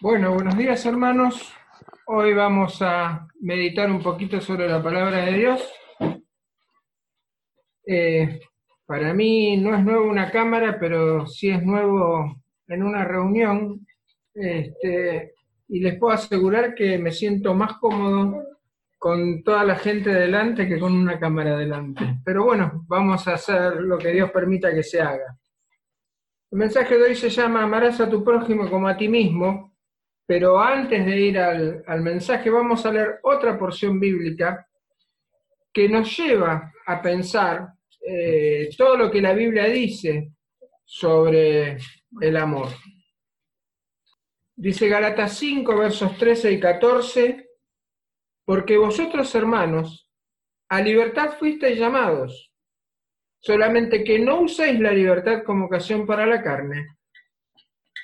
Bueno, buenos días hermanos. Hoy vamos a meditar un poquito sobre la palabra de Dios. Eh, para mí no es nuevo una cámara, pero sí es nuevo en una reunión. Este, y les puedo asegurar que me siento más cómodo con toda la gente delante que con una cámara delante. Pero bueno, vamos a hacer lo que Dios permita que se haga. El mensaje de hoy se llama Amarás a tu prójimo como a ti mismo pero antes de ir al, mensaje, vamos a leer otra porción bíblica que nos lleva a pensar eh, todo lo que la Biblia dice sobre el amor. Dice Galatas 5, versos 13 y 14, porque vosotros hermanos, a libertad fuisteis llamados, solamente que no uséis la libertad como ocasión para la carne,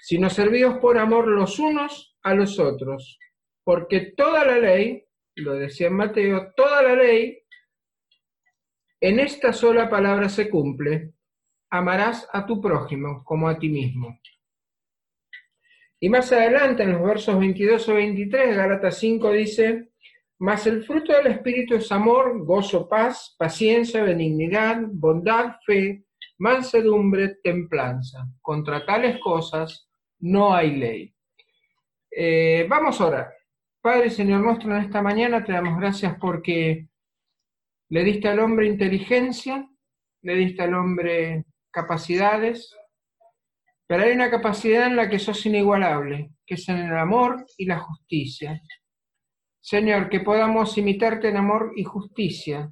sino servidos por amor los unos a los otros, porque toda la ley, lo decía Mateo, toda la ley en esta sola palabra se cumple, amarás a tu prójimo como a ti mismo. Y más adelante, en los versos 22 o 23, Gálatas 5 dice, mas el fruto del Espíritu es amor, gozo, paz, paciencia, benignidad, bondad, fe, mansedumbre, templanza. Contra tales cosas no hay ley. Eh, vamos a orar. Padre Señor nuestro, en esta mañana te damos gracias porque le diste al hombre inteligencia, le diste al hombre capacidades, pero hay una capacidad en la que sos inigualable, que es en el amor y la justicia. Señor, que podamos imitarte en amor y justicia,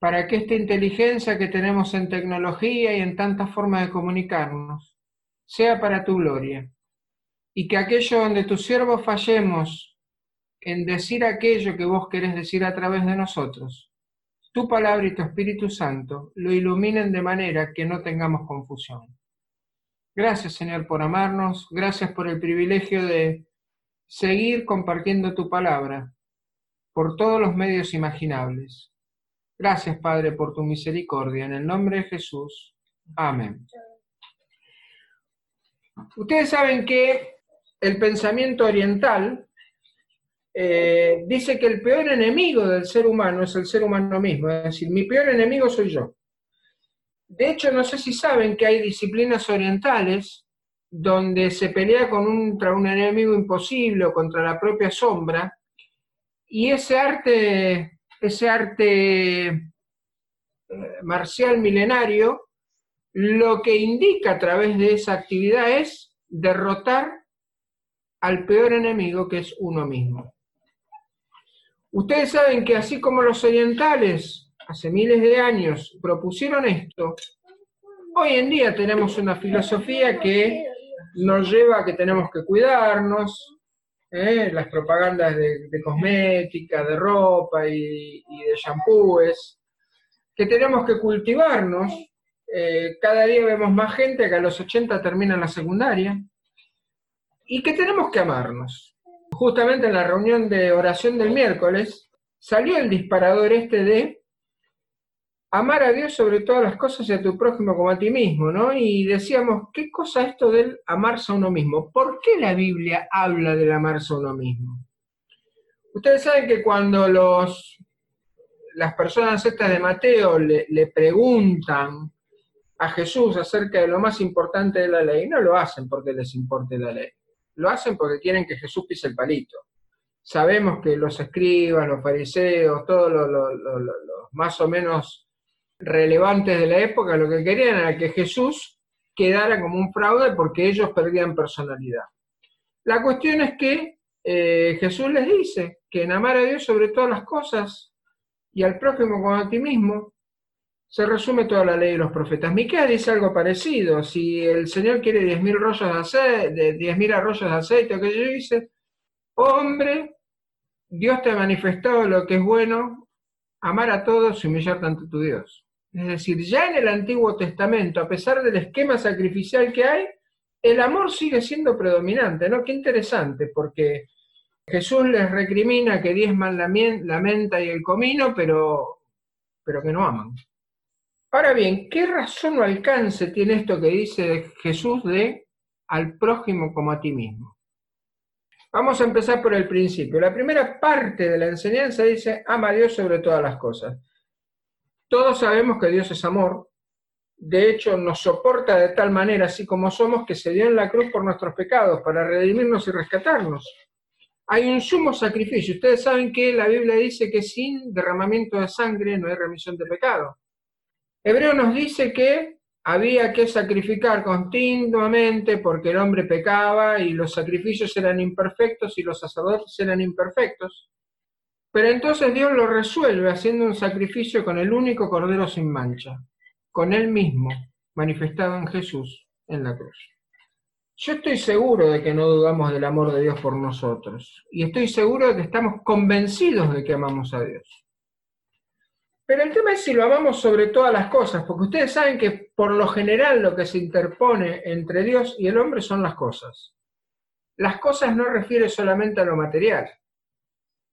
para que esta inteligencia que tenemos en tecnología y en tantas formas de comunicarnos sea para tu gloria y que aquello donde tus siervos fallemos en decir aquello que vos querés decir a través de nosotros, tu palabra y tu Espíritu Santo lo iluminen de manera que no tengamos confusión. Gracias, Señor, por amarnos, gracias por el privilegio de seguir compartiendo tu palabra por todos los medios imaginables. Gracias, Padre, por tu misericordia. En el nombre de Jesús. Amén. Ustedes saben que el pensamiento oriental eh, dice que el peor enemigo del ser humano es el ser humano mismo, es decir, mi peor enemigo soy yo. De hecho, no sé si saben que hay disciplinas orientales donde se pelea contra un enemigo imposible o contra la propia sombra, y ese arte, ese arte eh, marcial milenario, lo que indica a través de esa actividad es derrotar al peor enemigo que es uno mismo. Ustedes saben que así como los orientales hace miles de años propusieron esto, hoy en día tenemos una filosofía que nos lleva a que tenemos que cuidarnos, ¿eh? las propagandas de, cosmética, de ropa y, de shampoos, que tenemos que cultivarnos. Eh, cada día vemos más gente que a los 80 termina la secundaria, y que tenemos que amarnos. Justamente en la reunión de oración del miércoles salió el disparador este de amar a Dios sobre todas las cosas y a tu prójimo como a ti mismo, ¿no? Y decíamos, ¿qué cosa esto del amarse a uno mismo? ¿Por qué la Biblia habla del amarse a uno mismo? Ustedes saben que cuando los, las personas estas de Mateo le, le preguntan a Jesús acerca de lo más importante de la ley, no lo hacen porque les importe la ley lo hacen porque quieren que Jesús pise el palito. Sabemos que los escribas, los fariseos, todos los, más o menos relevantes de la época, lo que querían era que Jesús quedara como un fraude porque ellos perdían personalidad. La cuestión es que eh, Jesús les dice que en amar a Dios sobre todas las cosas y al prójimo como a ti mismo se resume toda la ley de los profetas. Miqueas dice algo parecido. Si el Señor quiere 10.000 rollos de aceite, 10.000 arroyos de aceite, que yo dice, hombre, Dios te ha manifestado lo que es bueno, amar a todos y humillar tanto a tu Dios. Es decir, ya en el Antiguo Testamento, a pesar del esquema sacrificial que hay, el amor sigue siendo predominante, ¿no? Qué interesante, porque Jesús les recrimina que diezman la menta y el comino, pero, pero que no aman. Ahora bien, ¿qué razón o alcance tiene esto que dice Jesús de al prójimo como a ti mismo? Vamos a empezar por el principio. La primera parte de la enseñanza dice, ama a Dios sobre todas las cosas. Todos sabemos que Dios es amor. De hecho, nos soporta de tal manera, así como somos, que se dio en la cruz por nuestros pecados, para redimirnos y rescatarnos. Hay un sumo sacrificio. Ustedes saben que la Biblia dice que sin derramamiento de sangre no hay remisión de pecado. Hebreo nos dice que había que sacrificar continuamente porque el hombre pecaba y los sacrificios eran imperfectos y los sacerdotes eran imperfectos. Pero entonces Dios lo resuelve haciendo un sacrificio con el único Cordero sin mancha, con Él mismo, manifestado en Jesús en la cruz. Yo estoy seguro de que no dudamos del amor de Dios por nosotros y estoy seguro de que estamos convencidos de que amamos a Dios. Pero el tema es si lo amamos sobre todas las cosas, porque ustedes saben que por lo general lo que se interpone entre Dios y el hombre son las cosas. Las cosas no refiere solamente a lo material.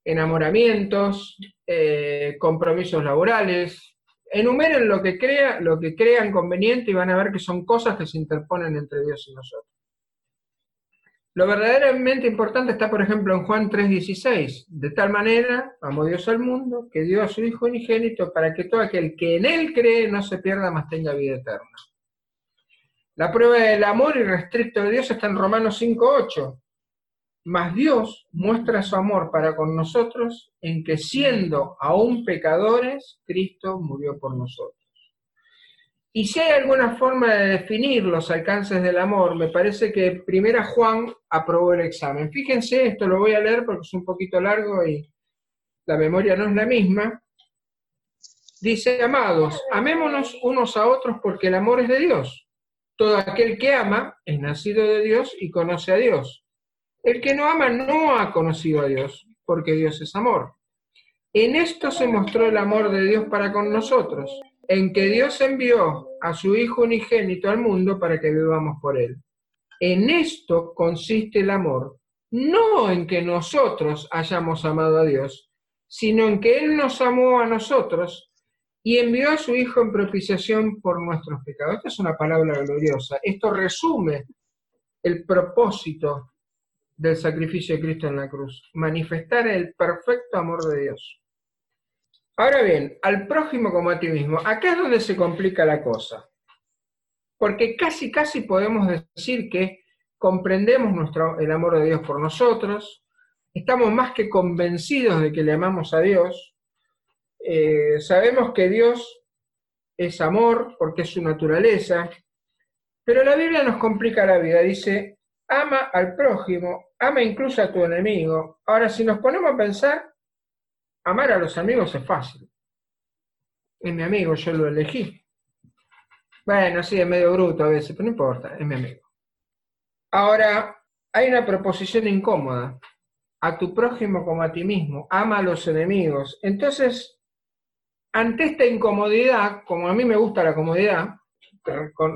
Enamoramientos, eh, compromisos laborales, enumeren lo que, crea, lo que crean conveniente y van a ver que son cosas que se interponen entre Dios y nosotros. Lo verdaderamente importante está, por ejemplo, en Juan 3:16. De tal manera amó Dios al mundo que dio a su Hijo unigénito para que todo aquel que en Él cree no se pierda, más tenga vida eterna. La prueba del amor irrestricto de Dios está en Romanos 5:8. Mas Dios muestra su amor para con nosotros en que siendo aún pecadores, Cristo murió por nosotros. Y si hay alguna forma de definir los alcances del amor, me parece que primera Juan aprobó el examen. Fíjense, esto lo voy a leer porque es un poquito largo y la memoria no es la misma. Dice, amados, amémonos unos a otros porque el amor es de Dios. Todo aquel que ama es nacido de Dios y conoce a Dios. El que no ama no ha conocido a Dios, porque Dios es amor. En esto se mostró el amor de Dios para con nosotros en que Dios envió a su Hijo unigénito al mundo para que vivamos por Él. En esto consiste el amor, no en que nosotros hayamos amado a Dios, sino en que Él nos amó a nosotros y envió a su Hijo en propiciación por nuestros pecados. Esta es una palabra gloriosa. Esto resume el propósito del sacrificio de Cristo en la cruz, manifestar el perfecto amor de Dios. Ahora bien, al prójimo como a ti mismo, acá es donde se complica la cosa. Porque casi, casi podemos decir que comprendemos nuestro, el amor de Dios por nosotros, estamos más que convencidos de que le amamos a Dios, eh, sabemos que Dios es amor porque es su naturaleza, pero la Biblia nos complica la vida, dice, ama al prójimo, ama incluso a tu enemigo. Ahora, si nos ponemos a pensar, amar a los amigos es fácil. Es mi amigo, yo lo elegí. Bueno, sí, es medio bruto a veces, pero no importa, es mi amigo. Ahora, hay una proposición incómoda. A tu prójimo como a ti mismo, ama a los enemigos. Entonces, ante esta incomodidad, como a mí me gusta la comodidad,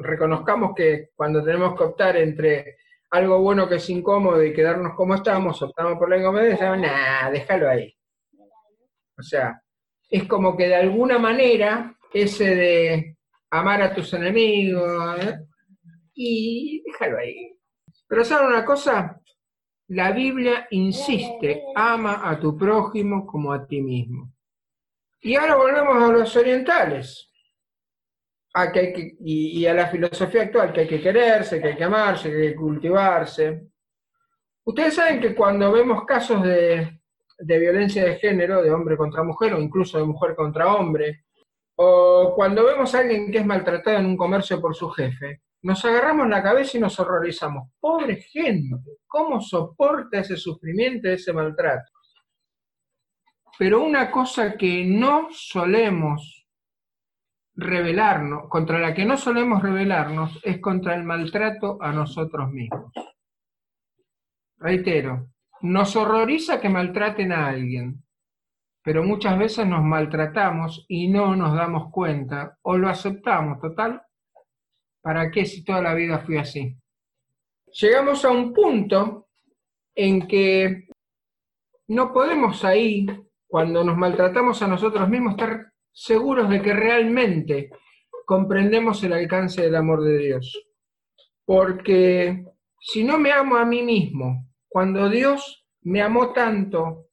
reconozcamos que cuando tenemos que optar entre algo bueno que es incómodo y quedarnos como estamos, optamos por la incomodidad, nah, déjalo ahí. O sea, es como que de alguna manera ese de amar a tus enemigos, ¿eh? y déjalo ahí. Pero ¿saben una cosa? La Biblia insiste, ama a tu prójimo como a ti mismo. Y ahora volvemos a los orientales, a que y, y, a la filosofía actual, que hay que quererse, que hay que amarse, que hay que cultivarse. Ustedes saben que cuando vemos casos de, de violencia de género, de hombre contra mujer o incluso de mujer contra hombre, o cuando vemos a alguien que es maltratado en un comercio por su jefe, nos agarramos la cabeza y nos horrorizamos. Pobre gente, ¿cómo soporta ese sufrimiento, ese maltrato? Pero una cosa que no solemos revelarnos, contra la que no solemos revelarnos, es contra el maltrato a nosotros mismos. Reitero, nos horroriza que maltraten a alguien, pero muchas veces nos maltratamos y no nos damos cuenta o lo aceptamos, total. ¿Para qué si toda la vida fui así? Llegamos a un punto en que no podemos ahí, cuando nos maltratamos a nosotros mismos, estar seguros de que realmente comprendemos el alcance del amor de Dios. Porque si no me amo a mí mismo, cuando Dios me amó tanto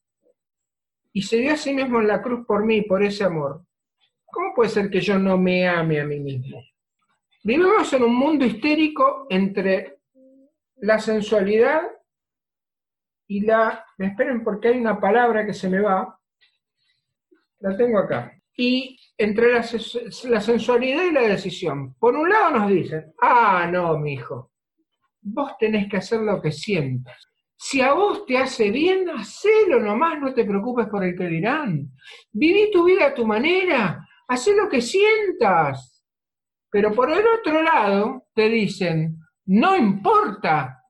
y se dio a sí mismo en la cruz por mí, por ese amor, ¿cómo puede ser que yo no me ame a mí mismo? Vivimos en un mundo histérico entre la sensualidad y la... Me esperen porque hay una palabra que se me va. La tengo acá. Y entre la, sensualidad y la decisión. Por un lado nos dicen, ah, no, mi hijo, vos tenés que hacer lo que sientas. Si a vos te hace bien, hacelo nomás, no te preocupes por el que dirán. Viví tu vida a tu manera, haz lo que sientas. Pero por el otro lado te dicen, no importa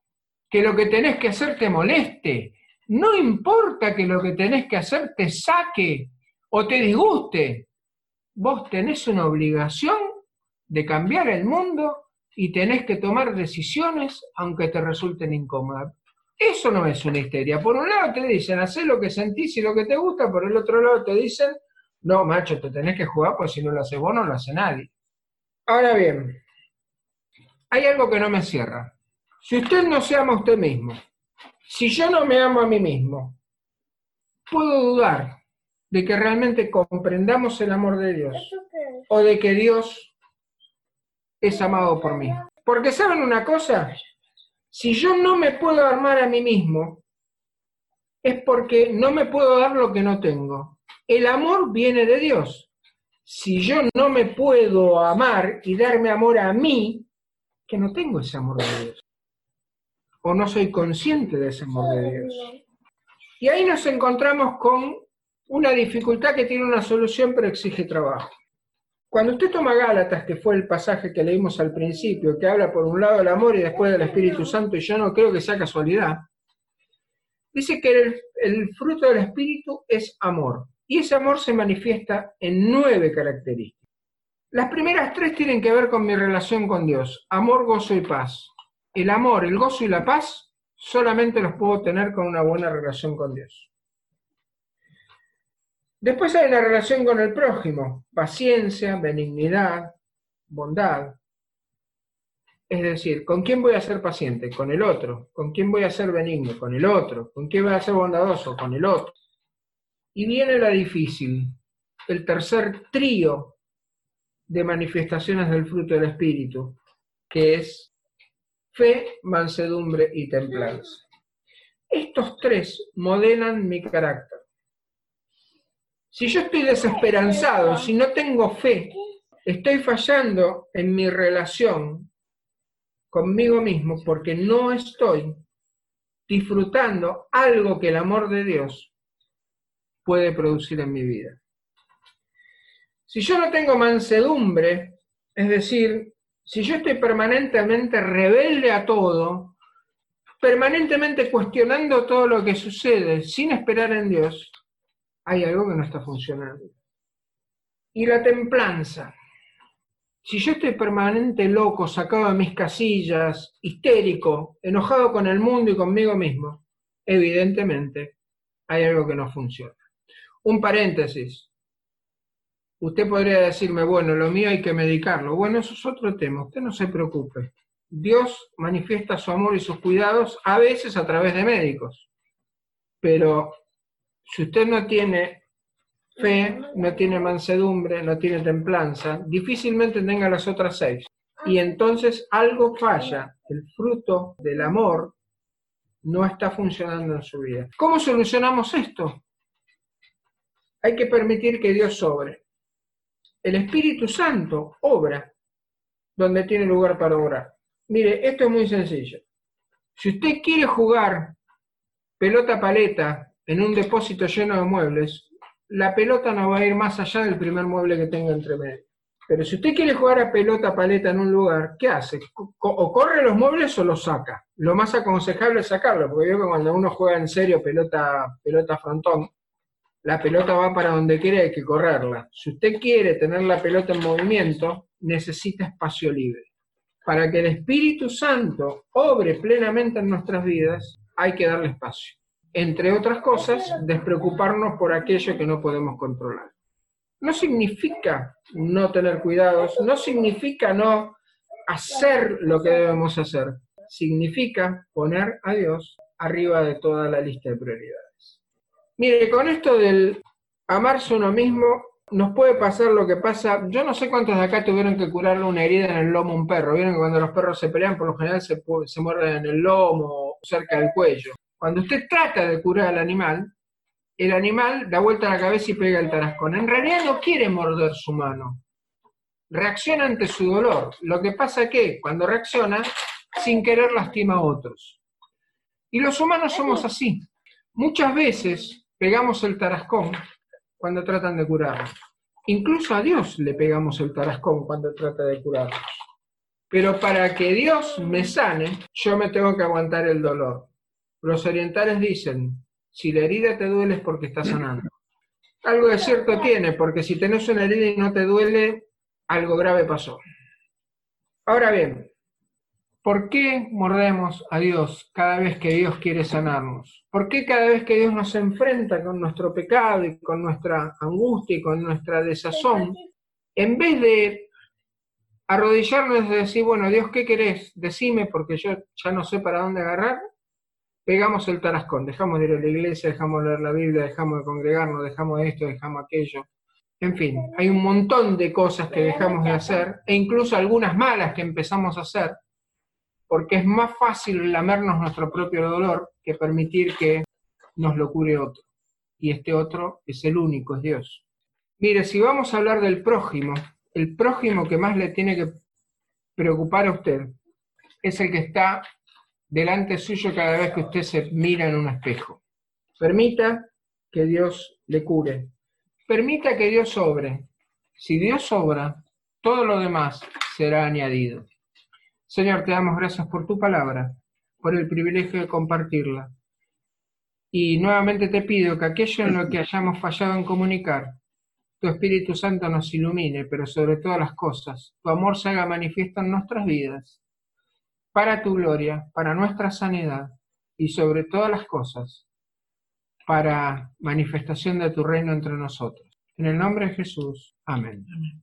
que lo que tenés que hacer te moleste, no importa que lo que tenés que hacer te saque o te disguste, vos tenés una obligación de cambiar el mundo y tenés que tomar decisiones aunque te resulten incómodas. Eso no es una histeria. Por un lado te dicen, haz lo que sentís y lo que te gusta, por el otro lado te dicen, no, macho, te tenés que jugar porque si no lo haces vos no lo hace nadie. Ahora bien, hay algo que no me cierra. Si usted no se ama a usted mismo, si yo no me amo a mí mismo, puedo dudar de que realmente comprendamos el amor de Dios o de que Dios es amado por mí. Porque saben una cosa, si yo no me puedo armar a mí mismo, es porque no me puedo dar lo que no tengo. El amor viene de Dios. Si yo no me puedo amar y darme amor a mí, que no tengo ese amor de Dios. O no soy consciente de ese amor de Dios. Y ahí nos encontramos con una dificultad que tiene una solución pero exige trabajo. Cuando usted toma Gálatas, que fue el pasaje que leímos al principio, que habla por un lado del amor y después del Espíritu Santo, y yo no creo que sea casualidad, dice que el, el fruto del Espíritu es amor. Y ese amor se manifiesta en nueve características. Las primeras tres tienen que ver con mi relación con Dios. Amor, gozo y paz. El amor, el gozo y la paz solamente los puedo tener con una buena relación con Dios. Después hay la relación con el prójimo, paciencia, benignidad, bondad. Es decir, ¿con quién voy a ser paciente? Con el otro. ¿Con quién voy a ser benigno? Con el otro. ¿Con quién voy a ser bondadoso? Con el otro. Y viene la difícil, el tercer trío de manifestaciones del fruto del Espíritu, que es fe, mansedumbre y templanza. Estos tres modelan mi carácter. Si yo estoy desesperanzado, si no tengo fe, estoy fallando en mi relación conmigo mismo porque no estoy disfrutando algo que el amor de Dios puede producir en mi vida. Si yo no tengo mansedumbre, es decir, si yo estoy permanentemente rebelde a todo, permanentemente cuestionando todo lo que sucede sin esperar en Dios, hay algo que no está funcionando. Y la templanza. Si yo estoy permanente loco, sacado de mis casillas, histérico, enojado con el mundo y conmigo mismo, evidentemente hay algo que no funciona. Un paréntesis. Usted podría decirme, bueno, lo mío hay que medicarlo. Bueno, eso es otro tema. Usted no se preocupe. Dios manifiesta su amor y sus cuidados a veces a través de médicos. Pero si usted no tiene fe, no tiene mansedumbre, no tiene templanza, difícilmente tenga las otras seis. Y entonces algo falla, el fruto del amor no está funcionando en su vida. ¿Cómo solucionamos esto? Hay que permitir que Dios sobre. El Espíritu Santo obra donde tiene lugar para obrar. Mire, esto es muy sencillo. Si usted quiere jugar pelota paleta en un depósito lleno de muebles, la pelota no va a ir más allá del primer mueble que tenga entre medio. Pero si usted quiere jugar a pelota paleta en un lugar, ¿qué hace? O corre los muebles o los saca. Lo más aconsejable es sacarlo, porque yo que cuando uno juega en serio pelota, pelota frontón, la pelota va para donde quiere, hay que correrla. Si usted quiere tener la pelota en movimiento, necesita espacio libre. Para que el Espíritu Santo obre plenamente en nuestras vidas, hay que darle espacio entre otras cosas, despreocuparnos por aquello que no podemos controlar. No significa no tener cuidados, no significa no hacer lo que debemos hacer, significa poner a Dios arriba de toda la lista de prioridades. Mire, con esto del amarse uno mismo, nos puede pasar lo que pasa. Yo no sé cuántos de acá tuvieron que curarle una herida en el lomo a un perro. Vieron que cuando los perros se pelean, por lo general se, se muerden en el lomo o cerca del cuello. Cuando usted trata de curar al animal, el animal da vuelta a la cabeza y pega el tarascón. En realidad no quiere morder su mano. Reacciona ante su dolor. Lo que pasa es que cuando reacciona, sin querer lastima a otros. Y los humanos somos así. Muchas veces pegamos el tarascón cuando tratan de curarnos. Incluso a Dios le pegamos el tarascón cuando trata de curarnos. Pero para que Dios me sane, yo me tengo que aguantar el dolor. Los orientales dicen, si la herida te duele es porque está sanando. Algo de cierto tiene, porque si tenés una herida y no te duele, algo grave pasó. Ahora bien, ¿Por qué mordemos a Dios cada vez que Dios quiere sanarnos? ¿Por qué cada vez que Dios nos enfrenta con nuestro pecado y con nuestra angustia y con nuestra desazón, en vez de arrodillarnos y decir, bueno, Dios, ¿qué querés? Decime porque yo ya no sé para dónde agarrar, pegamos el tarascón, dejamos de ir a la iglesia, dejamos de leer la Biblia, dejamos de congregarnos, dejamos de esto, dejamos aquello. En fin, hay un montón de cosas que dejamos de hacer e incluso algunas malas que empezamos a hacer porque es más fácil lamernos nuestro propio dolor que permitir que nos lo cure otro. Y este otro es el único, es Dios. Mire, si vamos a hablar del prójimo, el prójimo que más le tiene que preocupar a usted es el que está delante suyo cada vez que usted se mira en un espejo. Permita que Dios le cure. Permita que Dios obre. Si Dios obra, todo lo demás será añadido. Señor, te damos gracias por tu palabra, por el privilegio de compartirla. Y nuevamente te pido que aquello en lo que hayamos fallado en comunicar, tu Espíritu Santo nos ilumine, pero sobre todas las cosas, tu amor se haga manifiesto en nuestras vidas, para tu gloria, para nuestra sanidad y sobre todas las cosas, para manifestación de tu reino entre nosotros. En el nombre de Jesús. Amén. Amén.